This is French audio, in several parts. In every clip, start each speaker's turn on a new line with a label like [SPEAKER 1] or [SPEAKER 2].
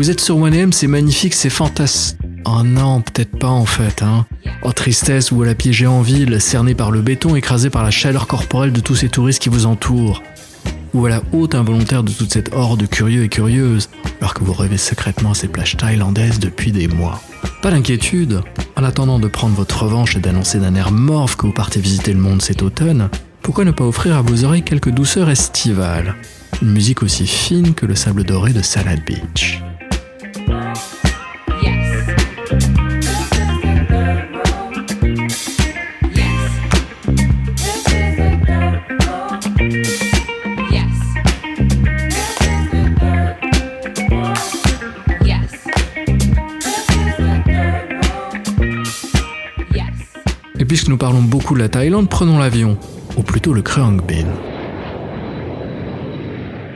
[SPEAKER 1] Vous êtes sur 1M, c'est magnifique, c'est fantastique. Oh non, peut-être pas en fait, hein. Oh tristesse, vous la piégez en ville, cerné par le béton, écrasé par la chaleur corporelle de tous ces touristes qui vous entourent. Ou à la haute involontaire de toute cette horde curieux et curieuse, alors que vous rêvez secrètement à ces plages thaïlandaises depuis des mois? Pas d'inquiétude, en attendant de prendre votre revanche et d'annoncer d'un air morve que vous partez visiter le monde cet automne, pourquoi ne pas offrir à vos oreilles quelques douceurs estivales? Une musique aussi fine que le sable doré de Salad Beach. Et puisque nous parlons beaucoup de la Thaïlande, prenons l'avion, ou plutôt le Kreang Bin.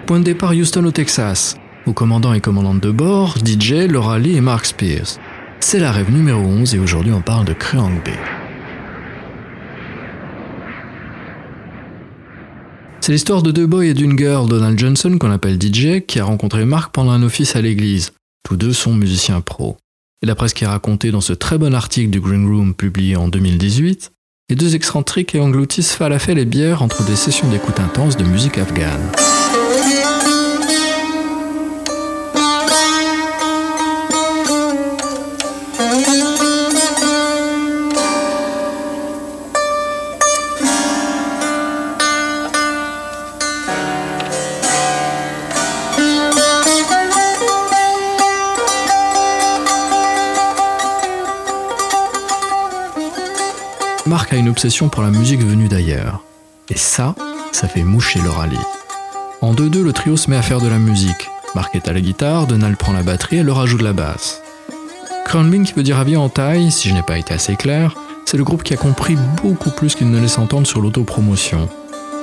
[SPEAKER 1] Point de départ Houston au Texas. Aux commandants et commandantes de bord, DJ, Laura Lee et Mark Spears. C'est la rêve numéro 11 et aujourd'hui on parle de Kreang Bin. C'est l'histoire de deux boys et d'une girl, Donald Johnson, qu'on appelle DJ, qui a rencontré Mark pendant un office à l'église. Tous deux sont musiciens pros. Et d'après ce qui est raconté dans ce très bon article du Green Room publié en 2018, les deux excentriques et engloutissent falafel et bière entre des sessions d'écoute intense de musique afghane. A une obsession pour la musique venue d'ailleurs. Et ça, ça fait moucher le rallye. En 2-2, le trio se met à faire de la musique. Marc est à la guitare, Donald prend la batterie et leur ajoute la basse. Crownbin, qui veut dire avion en taille, si je n'ai pas été assez clair, c'est le groupe qui a compris beaucoup plus qu'il ne laisse entendre sur l'autopromotion.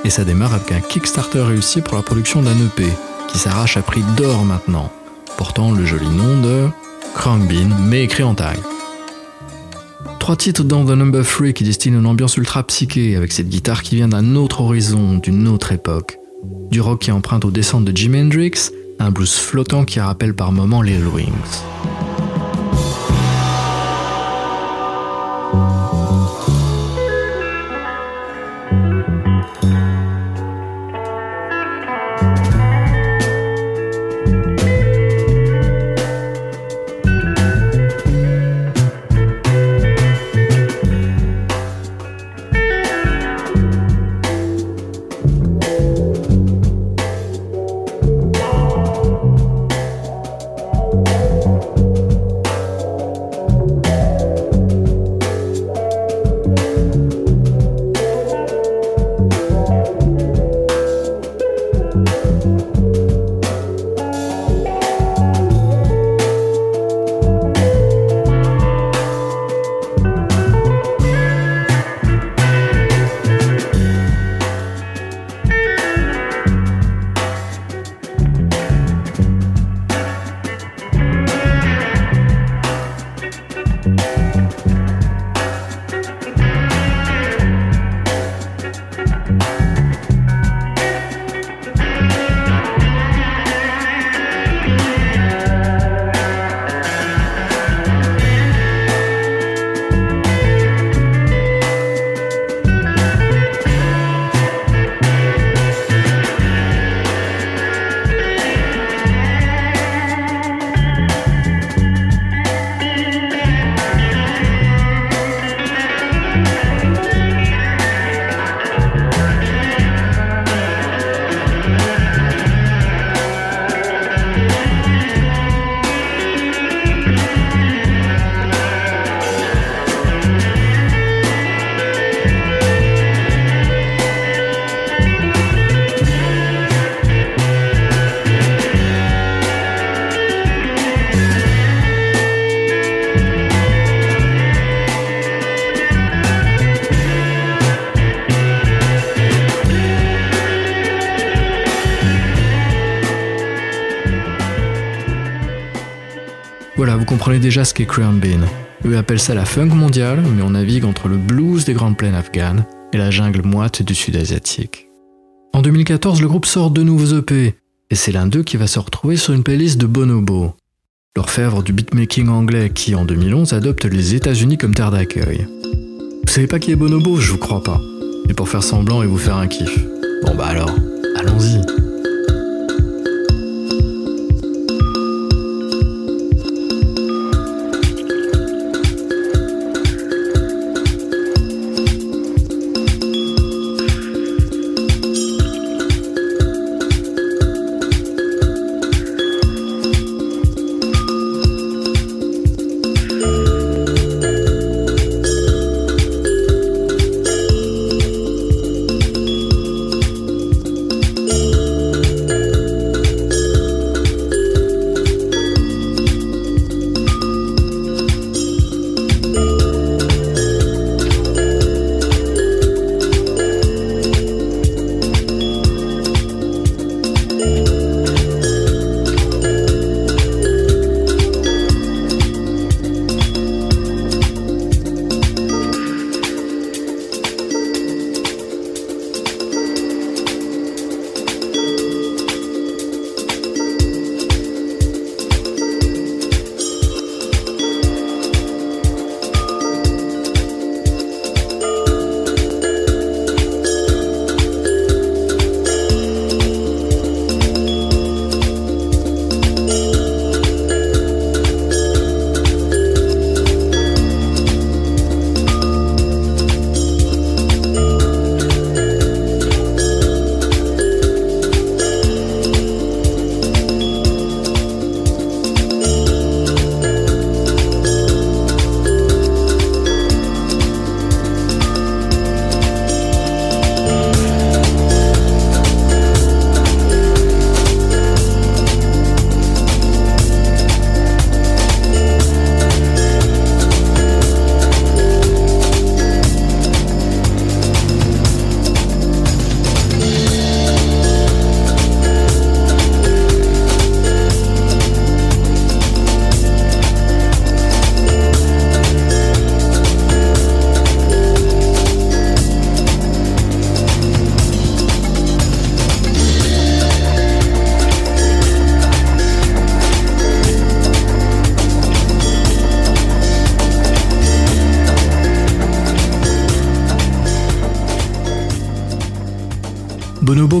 [SPEAKER 1] Et ça démarre avec un Kickstarter réussi pour la production d'un EP, qui s'arrache à prix d'or maintenant, portant le joli nom de Crownbin, mais écrit en taille. Trois titres dans The Number 3 qui destinent une ambiance ultra psyché avec cette guitare qui vient d'un autre horizon, d'une autre époque. Du rock qui emprunte aux descentes de Jimi Hendrix, un blues flottant qui rappelle par moments les Wings. Déjà ce qu'est Crown Bin. Eux appellent ça la funk mondiale, mais on navigue entre le blues des grandes plaines afghanes et la jungle moite du sud asiatique. En 2014, le groupe sort deux nouveaux EP, et c'est l'un d'eux qui va se retrouver sur une playlist de Bonobo. l'orfèvre du beatmaking anglais qui, en 2011, adopte les États-Unis comme terre d'accueil. Vous savez pas qui est Bonobo? Je vous crois pas. Et pour faire semblant et vous faire un kiff. Bon bah alors, allons-y.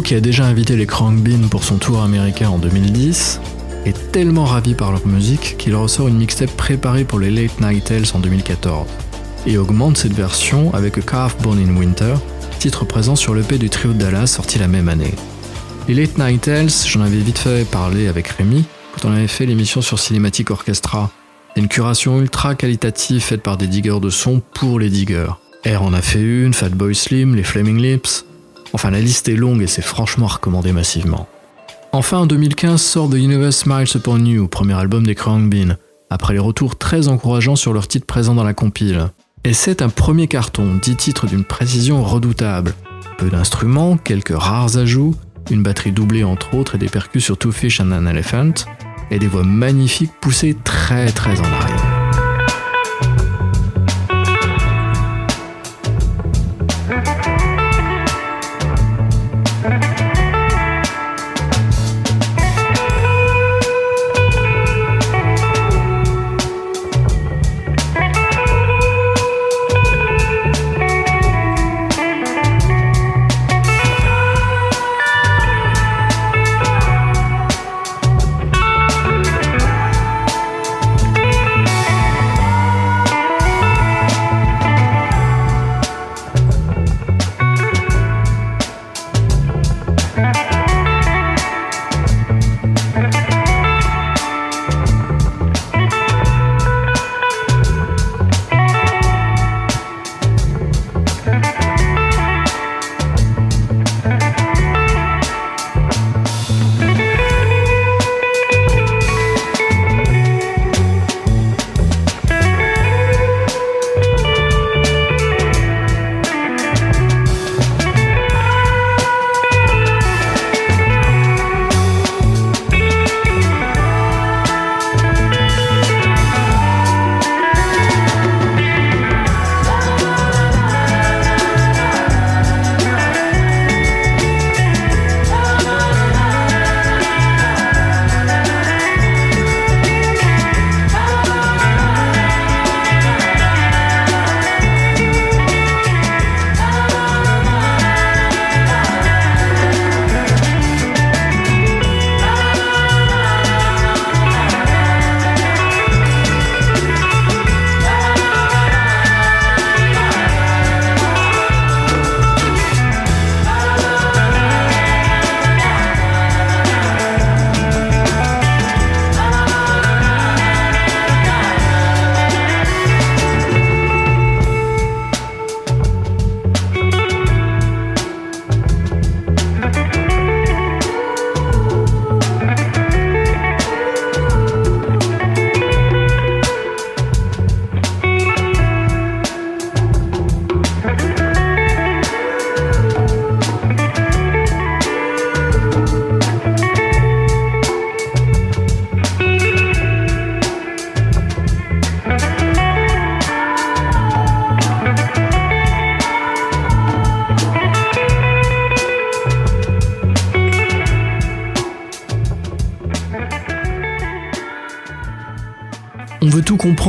[SPEAKER 1] Qui a déjà invité les Bean pour son tour américain en 2010, est tellement ravi par leur musique qu'il ressort une mixtape préparée pour les Late Night Tales en 2014 et augmente cette version avec A Calf Born in Winter, titre présent sur l'EP du trio de Dallas sorti la même année. Les Late Night Tales, j'en avais vite fait parler avec Rémi quand on avait fait l'émission sur Cinematic Orchestra. C'est une curation ultra qualitative faite par des diggers de son pour les diggers. R en a fait une, Fatboy Slim, les Flaming Lips, Enfin, la liste est longue et c'est franchement recommandé massivement. Enfin, en 2015 sort The Universe Smiles Upon You, premier album des Krang Bean, après les retours très encourageants sur leurs titres présents dans la compile. Et c'est un premier carton, 10 titres d'une précision redoutable. Peu d'instruments, quelques rares ajouts, une batterie doublée entre autres et des percus sur Two Fish and an Elephant, et des voix magnifiques poussées très très en arrière.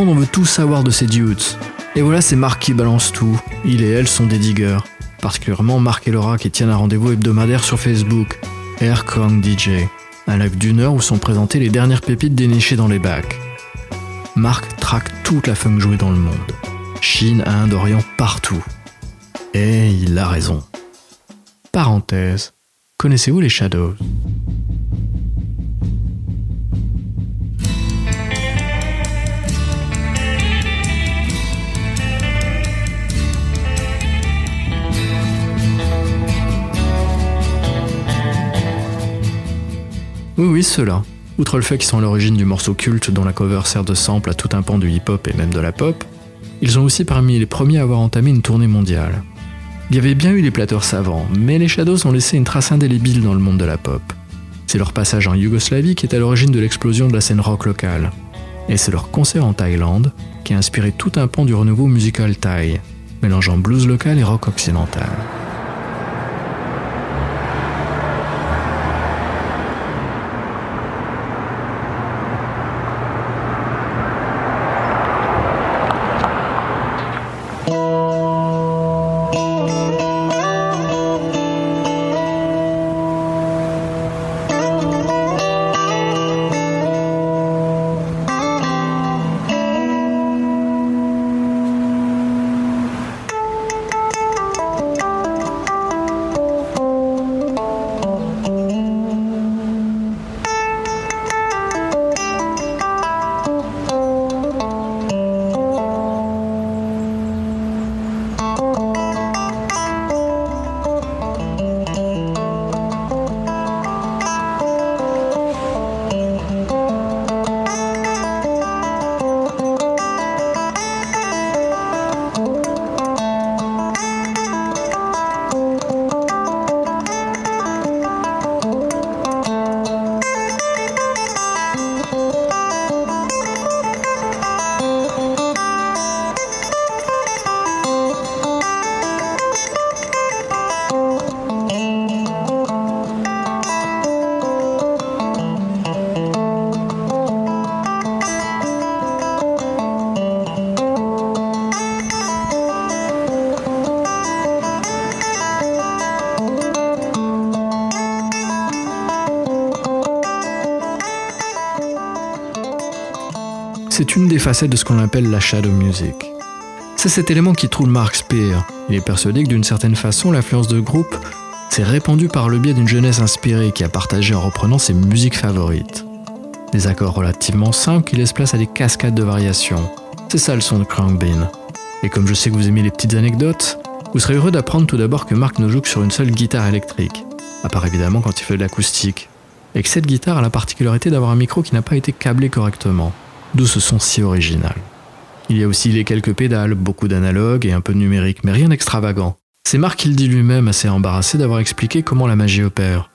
[SPEAKER 1] On veut tout savoir de ces dudes. Et voilà, c'est Marc qui balance tout. Il et elle sont des diggers. Particulièrement Marc et Laura qui tiennent un rendez-vous hebdomadaire sur Facebook. Air DJ. Un live d'une heure où sont présentées les dernières pépites dénichées dans les bacs. Marc traque toute la funk jouée dans le monde. Chine, Inde, Orient, partout. Et il a raison. Parenthèse. Connaissez-vous les Shadows? Oui, oui, ceux-là. Outre le fait qu'ils sont à l'origine du morceau culte dont la cover sert de sample à tout un pan du hip-hop et même de la pop, ils sont aussi parmi les premiers à avoir entamé une tournée mondiale. Il y avait bien eu des platteurs savants, mais les Shadows ont laissé une trace indélébile dans le monde de la pop. C'est leur passage en Yougoslavie qui est à l'origine de l'explosion de la scène rock locale. Et c'est leur concert en Thaïlande qui a inspiré tout un pan du renouveau musical thaï, mélangeant blues local et rock occidental. Une des facettes de ce qu'on appelle la shadow music. C'est cet élément qui trouve Mark Spear. Il est persuadé que d'une certaine façon, l'influence de groupe s'est répandue par le biais d'une jeunesse inspirée qui a partagé en reprenant ses musiques favorites. Des accords relativement simples qui laissent place à des cascades de variations. C'est ça le son de Bean. Et comme je sais que vous aimez les petites anecdotes, vous serez heureux d'apprendre tout d'abord que Mark ne joue que sur une seule guitare électrique, à part évidemment quand il fait de l'acoustique, et que cette guitare a la particularité d'avoir un micro qui n'a pas été câblé correctement d'où ce son si original. Il y a aussi les quelques pédales, beaucoup d'analogues et un peu de numérique, mais rien d'extravagant. C'est Marc qui le dit lui-même, assez embarrassé d'avoir expliqué comment la magie opère.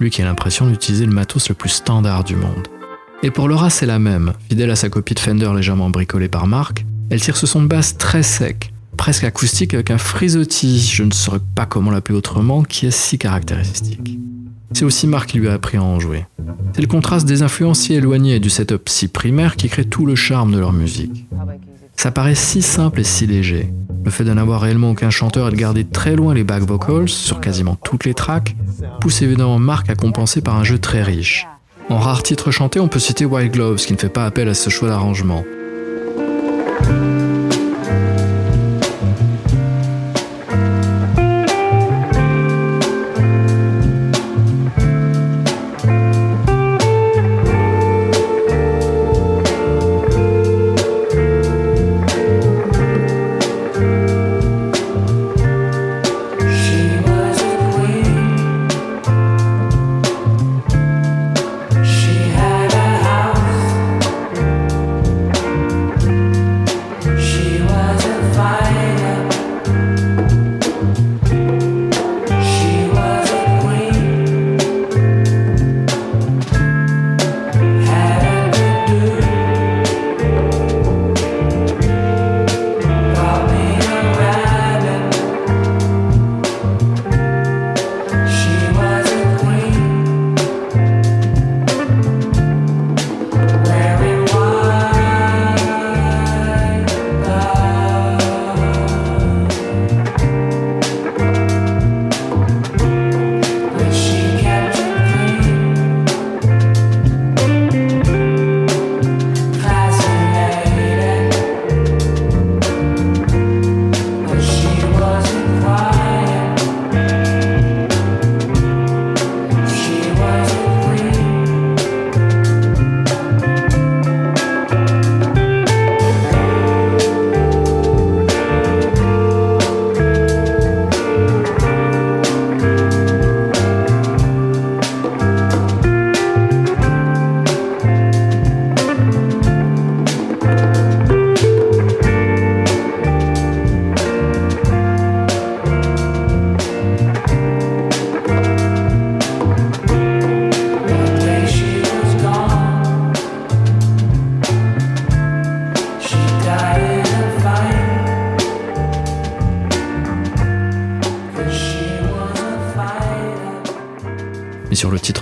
[SPEAKER 1] Lui qui a l'impression d'utiliser le matos le plus standard du monde. Et pour Laura, c'est la même. Fidèle à sa copie de Fender légèrement bricolée par Marc, elle tire ce son de basse très sec, presque acoustique avec un frisottis, je ne saurais pas comment l'appeler autrement, qui est si caractéristique. C'est aussi Marc qui lui a appris à en jouer. C'est le contraste des influences si éloignées du setup si primaire qui crée tout le charme de leur musique. Ça paraît si simple et si léger. Le fait de n'avoir réellement aucun chanteur et de garder très loin les back vocals sur quasiment toutes les tracks pousse évidemment Marc à compenser par un jeu très riche. En rares titres chantés, on peut citer White Gloves qui ne fait pas appel à ce choix d'arrangement.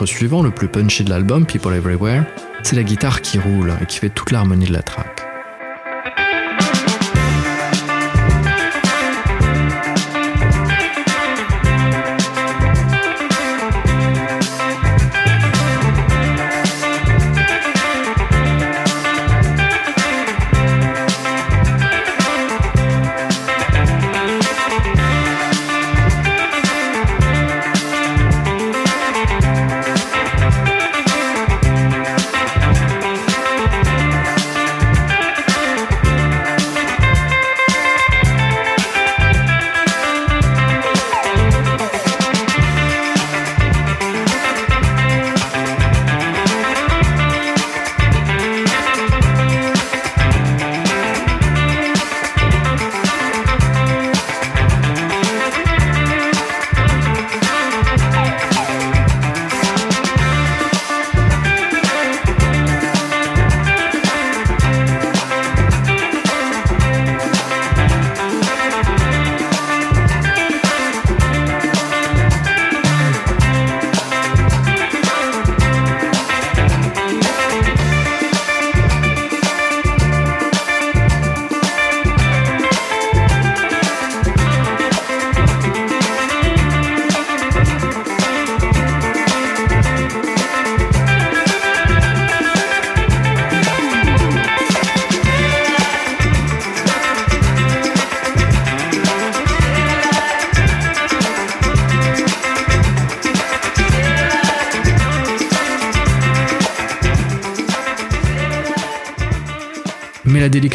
[SPEAKER 1] Suivant, le plus punchy de l'album, People Everywhere, c'est la guitare qui roule et qui fait toute l'harmonie de la track.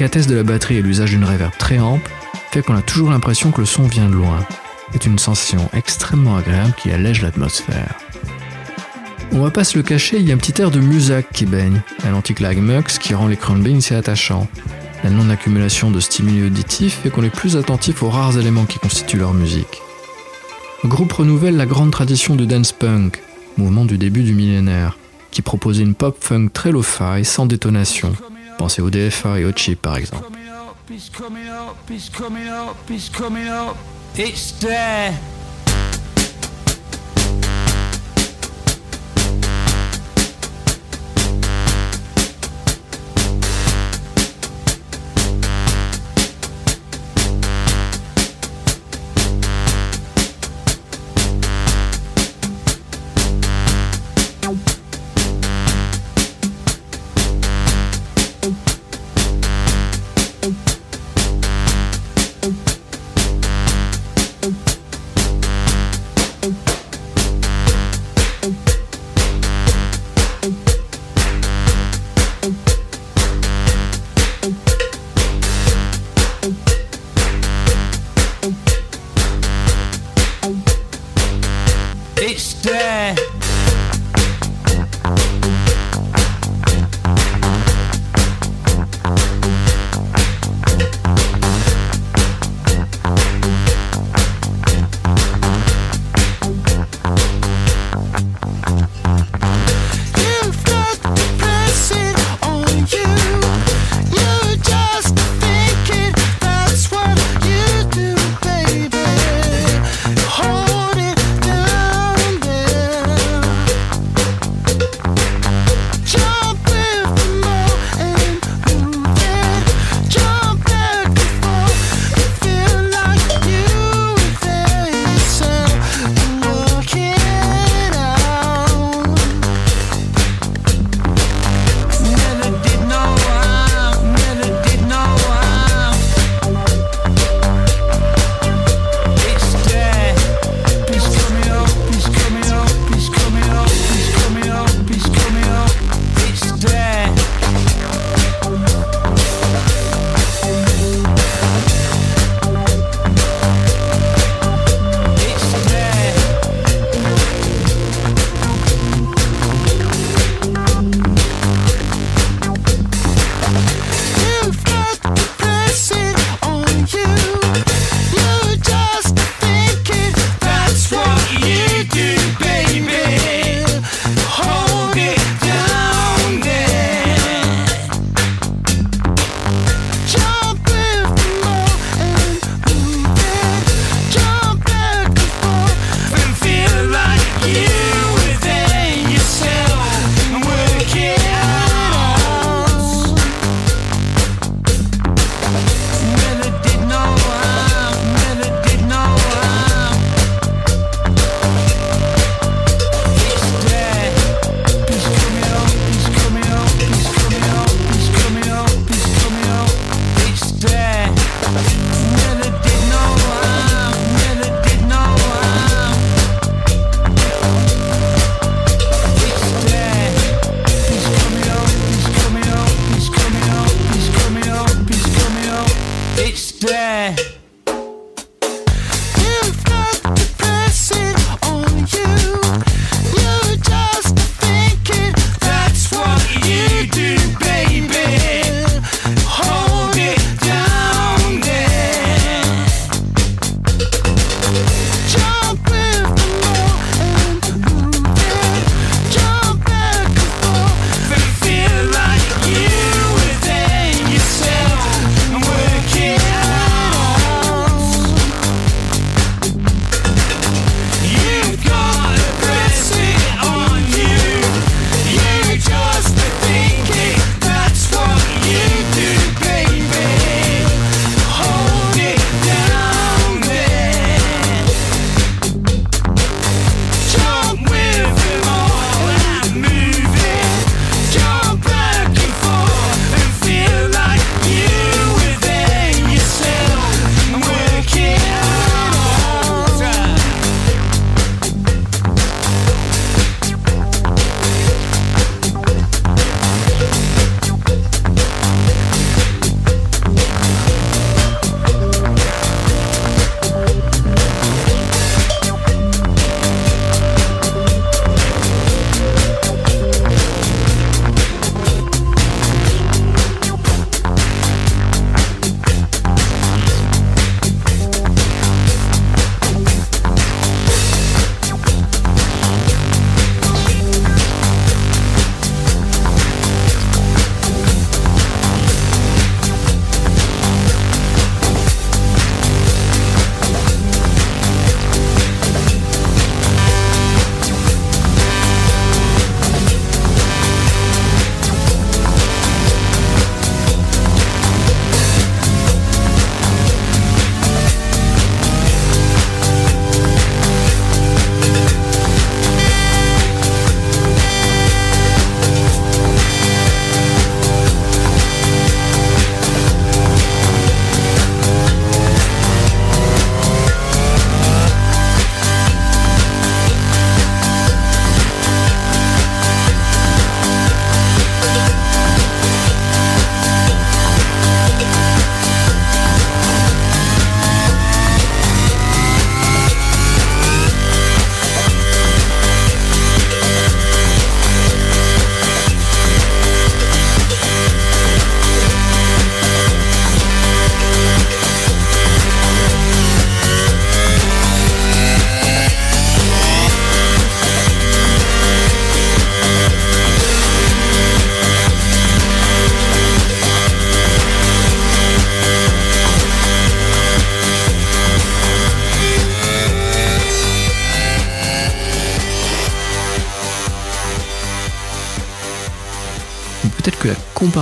[SPEAKER 1] Délicatesse de la batterie et l'usage d'une reverb très ample fait qu'on a toujours l'impression que le son vient de loin. C'est une sensation extrêmement agréable qui allège l'atmosphère. On va pas se le cacher, il y a un petit air de musac qui baigne, un anti-clag mux qui rend les beans si attachants. La non-accumulation de stimuli auditifs fait qu'on est plus attentif aux rares éléments qui constituent leur musique. Le groupe renouvelle la grande tradition de dance punk, mouvement du début du millénaire, qui proposait une pop funk très lo-fi sans détonation, Pensez au DFA et au chip par exemple.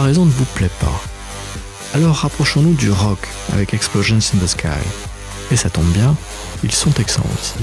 [SPEAKER 1] Comparaison ne vous plaît pas. Alors rapprochons-nous du rock avec Explosions in the Sky. Et ça tombe bien, ils sont excellents aussi.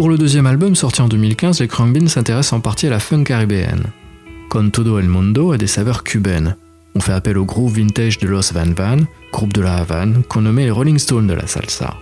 [SPEAKER 2] Pour le deuxième album sorti en 2015, les Khruangbin s'intéressent en partie à la funk caribéenne. Con Todo El Mundo a des saveurs cubaines. On fait appel au groupe vintage de Los Van Van, groupe de la Havane, qu'on nommait les Rolling Stones de la salsa.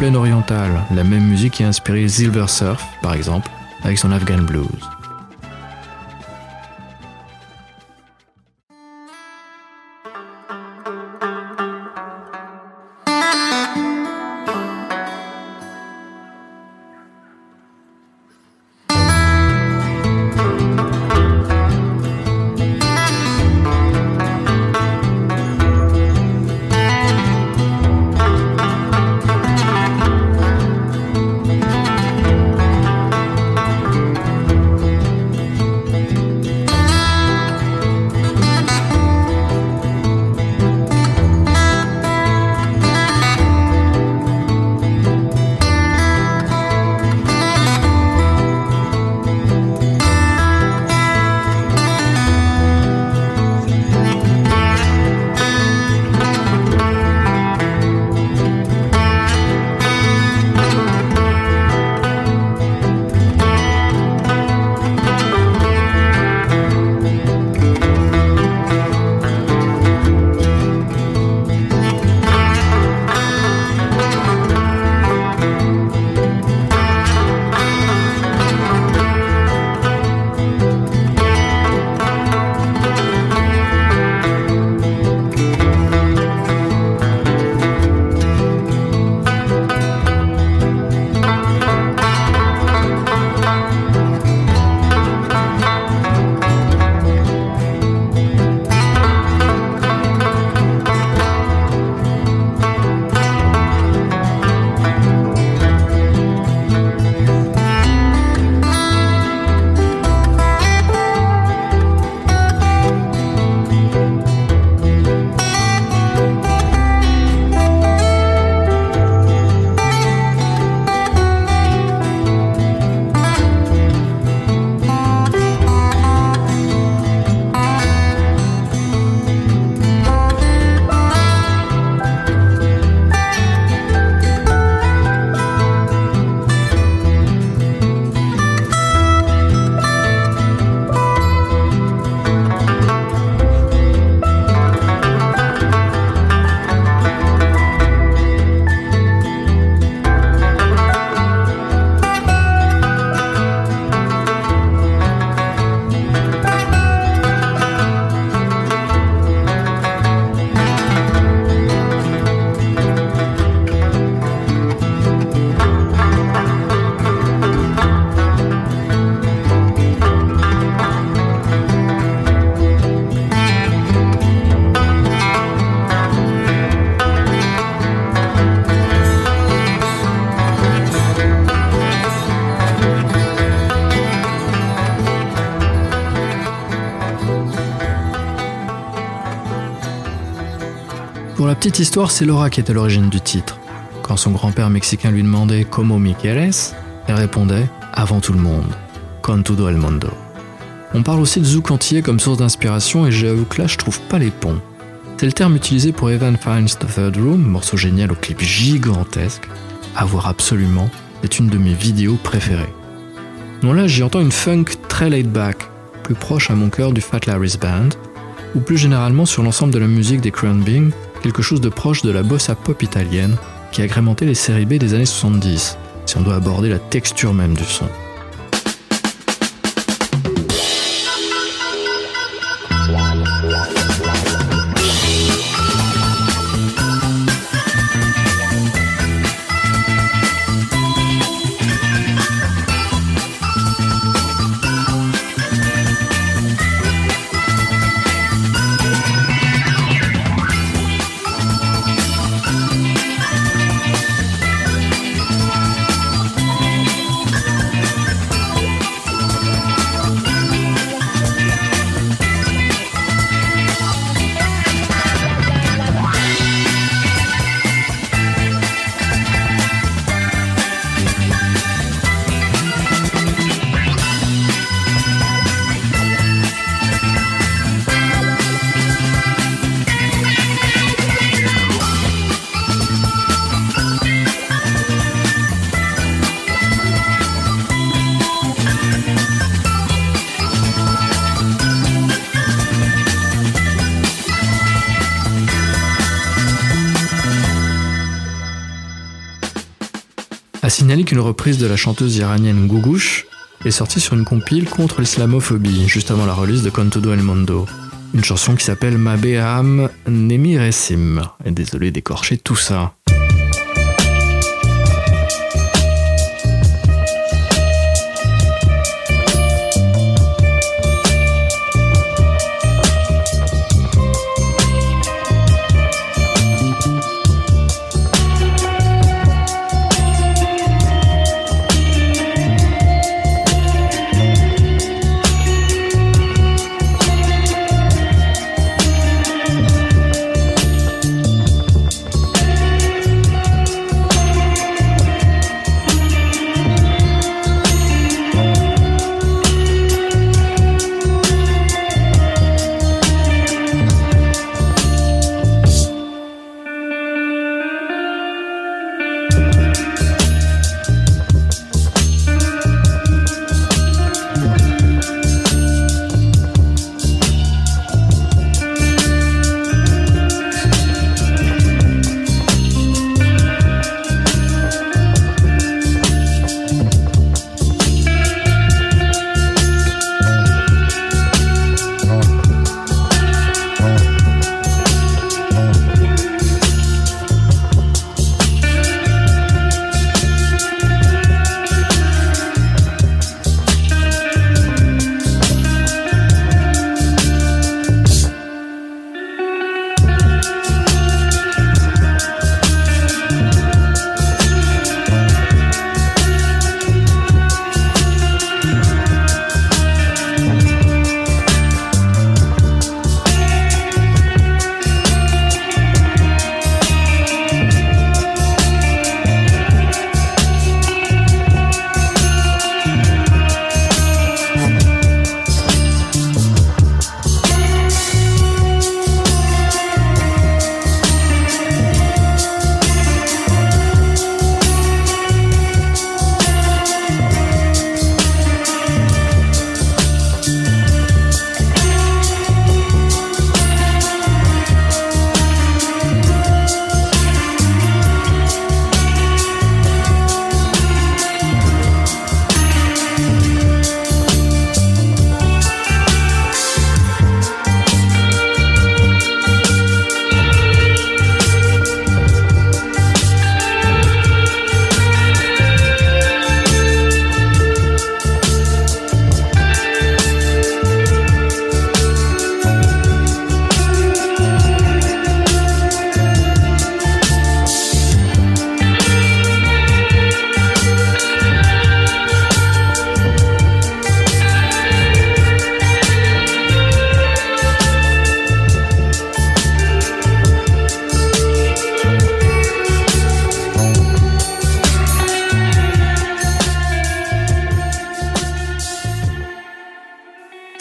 [SPEAKER 2] Le blues des plaines orientales, la même musique qui a inspiré Silver Surf, par exemple, avec son Afghan Blues.
[SPEAKER 1] La petite histoire, c'est Laura qui est à l'origine du titre. Quand son grand-père mexicain lui demandait Como mi quieres, elle répondait Avant tout le monde, con todo el mundo. On parle aussi de zouk entier comme source d'inspiration et j'avoue que là je trouve pas les ponts. C'est le terme utilisé pour Evan Fine's The Third Room, morceau génial au clip gigantesque, à voir absolument, c'est une de mes vidéos préférées. Non là j'y entends une funk très laid back, plus proche à mon cœur du Fat Larry's Band, ou plus généralement sur l'ensemble de la musique des Crown Bing, quelque chose de proche de la bossa pop italienne qui agrémentait les séries B des années 70, si on doit aborder la texture même du son. Signaler qu'une reprise de la chanteuse iranienne Gougouche est sortie sur une compile contre l'islamophobie, juste avant la release de Contodo El Mondo. Une chanson qui s'appelle Mabeham Nemiresim. Et désolé d'écorcher tout ça.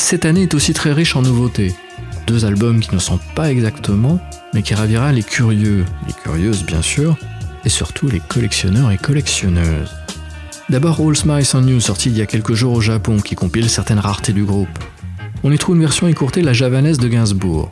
[SPEAKER 1] Cette année est aussi très riche en nouveautés. Deux albums qui ne sont pas exactement, mais qui ravira les curieux, les curieuses bien sûr, et surtout les collectionneurs et collectionneuses. D'abord All Smiles on You, sorti il y a quelques jours au Japon, qui compile certaines raretés du groupe. On y trouve une version écourtée la javanaise de Gainsbourg.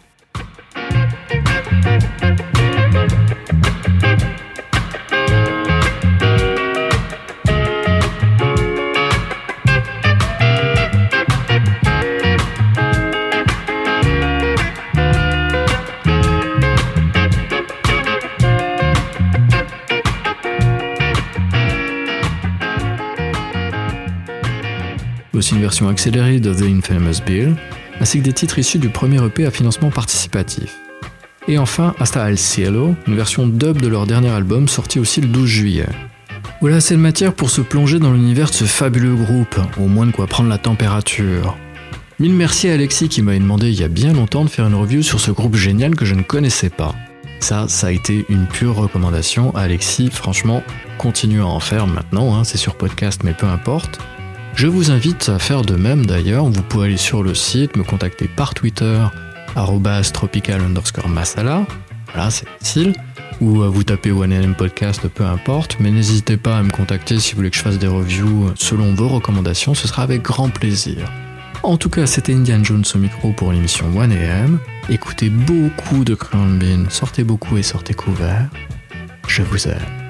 [SPEAKER 1] Une version accélérée de The Infamous Bill, ainsi que des titres issus du premier EP à financement participatif. Et enfin, Hasta al Cielo, une version dub de leur dernier album sorti aussi le 12 juillet. Voilà assez de matière pour se plonger dans l'univers de ce fabuleux groupe, au moins de quoi prendre la température. Mille merci à Alexis qui m'avait demandé il y a bien longtemps de faire une review sur ce groupe génial que je ne connaissais pas. Ça, ça a été une pure recommandation. Alexis, franchement, continue à en faire maintenant, hein, c'est sur podcast mais peu importe. Je vous invite à faire de même d'ailleurs, vous pouvez aller sur le site, me contacter par Twitter, tropical underscore masala, voilà c'est facile, ou vous tapez OneLM Podcast, peu importe, mais n'hésitez pas à me contacter si vous voulez que je fasse des reviews selon vos recommandations, ce sera avec grand plaisir. En tout cas, c'était Indian Jones au micro pour l'émission 1AM. Écoutez beaucoup de Crown sortez beaucoup et sortez couverts. Je vous aime.